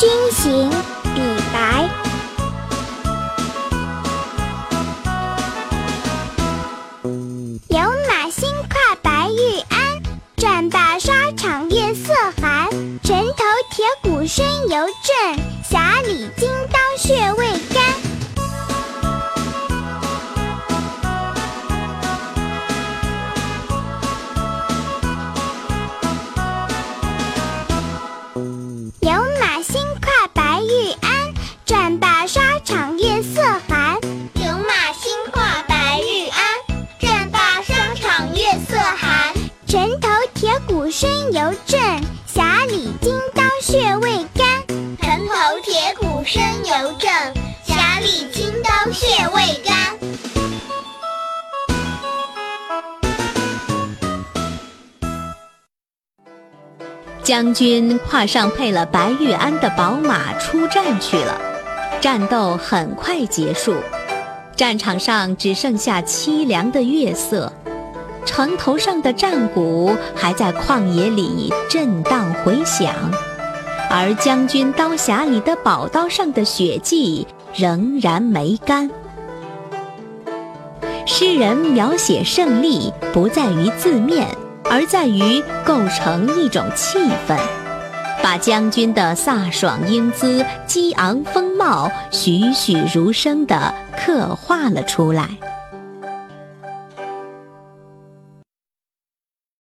军行，李白。有马新跨白玉鞍，战罢沙场月色寒。城头铁鼓声犹震，匣里金刀城头铁鼓声犹震，匣里金刀血未干。城头铁鼓声犹震，匣里金刀血未干。将军跨上配了白玉鞍的宝马出战去了，战斗很快结束，战场上只剩下凄凉的月色，城头上的战鼓还在旷野里震荡回响，而将军刀匣里的宝刀上的血迹仍然没干。诗人描写胜利，不在于字面。而在于构成一种气氛，把将军的飒爽英姿、激昂风貌栩栩如生地刻画了出来。